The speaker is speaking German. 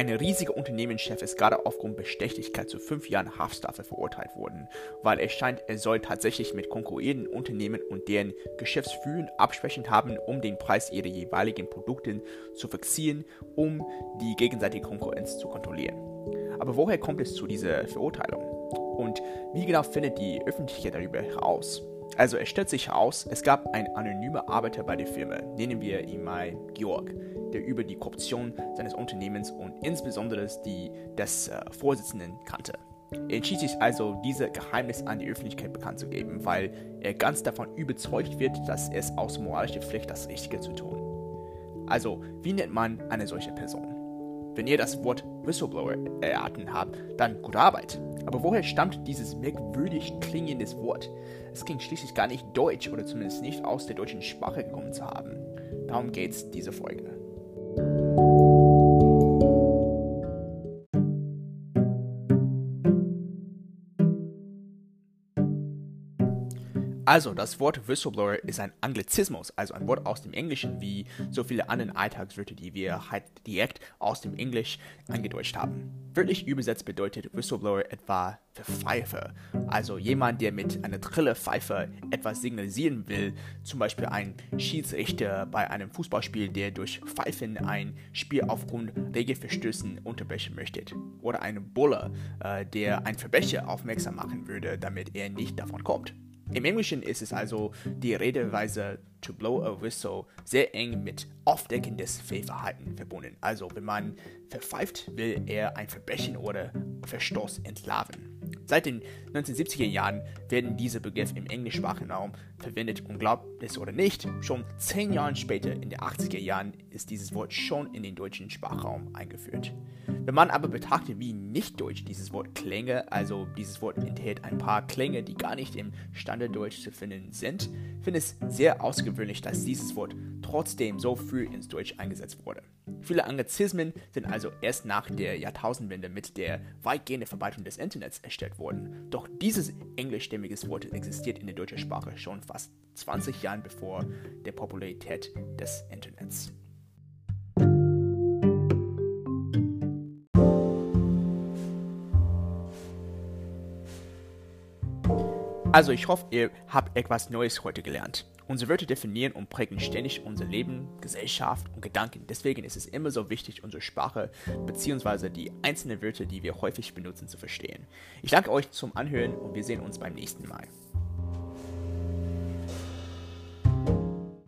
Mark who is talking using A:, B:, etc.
A: Ein riesiger Unternehmenschef ist gerade aufgrund Bestechlichkeit zu fünf Jahren Haftstrafe verurteilt worden, weil es scheint, er soll tatsächlich mit konkurrierenden Unternehmen und deren Geschäftsführern absprechend haben, um den Preis ihrer jeweiligen Produkte zu fixieren, um die gegenseitige Konkurrenz zu kontrollieren. Aber woher kommt es zu dieser Verurteilung? Und wie genau findet die Öffentlichkeit darüber heraus? Also es stellt sich heraus, es gab einen anonymen Arbeiter bei der Firma, nennen wir ihn mal Georg, der über die Korruption seines Unternehmens und insbesondere die des äh, Vorsitzenden kannte. Er entschied sich also, dieses Geheimnis an die Öffentlichkeit bekannt zu geben, weil er ganz davon überzeugt wird, dass es aus moralischer Pflicht das Richtige zu tun. Also, wie nennt man eine solche Person? Wenn ihr das Wort Whistleblower erraten habt, dann gute Arbeit. Aber woher stammt dieses merkwürdig klingendes Wort? Es klingt schließlich gar nicht deutsch oder zumindest nicht aus der deutschen Sprache gekommen zu haben. Darum geht's diese Folge. Thank you Also, das Wort Whistleblower ist ein Anglizismus, also ein Wort aus dem Englischen, wie so viele andere Alltagswörter, die wir halt direkt aus dem Englisch angedeutscht haben. Wörtlich übersetzt bedeutet Whistleblower etwa Verpfeifer, also jemand, der mit einer Trillerpfeife etwas signalisieren will, zum Beispiel ein Schiedsrichter bei einem Fußballspiel, der durch Pfeifen ein Spiel aufgrund Regelverstößen unterbrechen möchte, oder ein Buller, äh, der ein Verbrecher aufmerksam machen würde, damit er nicht davon kommt. Im Englischen ist es also die Redeweise to blow a whistle sehr eng mit aufdeckendes Fehlverhalten verbunden. Also wenn man verpfeift, will er ein Verbrechen oder Verstoß entlarven. Seit den 1970er Jahren werden diese Begriffe im englischsprachigen Raum verwendet und glaubt es oder nicht, schon zehn Jahre später, in den 80er Jahren, ist dieses Wort schon in den deutschen Sprachraum eingeführt. Wenn man aber betrachtet, wie nicht deutsch dieses Wort klänge, also dieses Wort enthält ein paar Klänge, die gar nicht im Standarddeutsch zu finden sind, finde es sehr ausgewöhnlich, dass dieses Wort trotzdem so früh ins Deutsch eingesetzt wurde. Viele Anglizismen sind also erst nach der Jahrtausendwende mit der weitgehenden Verbreitung des Internets erstellt worden. Doch dieses englischstämmige Wort existiert in der deutschen Sprache schon fast 20 Jahre bevor der Popularität des Internets. Also ich hoffe, ihr habt etwas Neues heute gelernt. Unsere Wörter definieren und prägen ständig unser Leben, Gesellschaft und Gedanken. Deswegen ist es immer so wichtig, unsere Sprache bzw. die einzelnen Wörter, die wir häufig benutzen, zu verstehen. Ich danke euch zum Anhören und wir sehen uns beim nächsten Mal.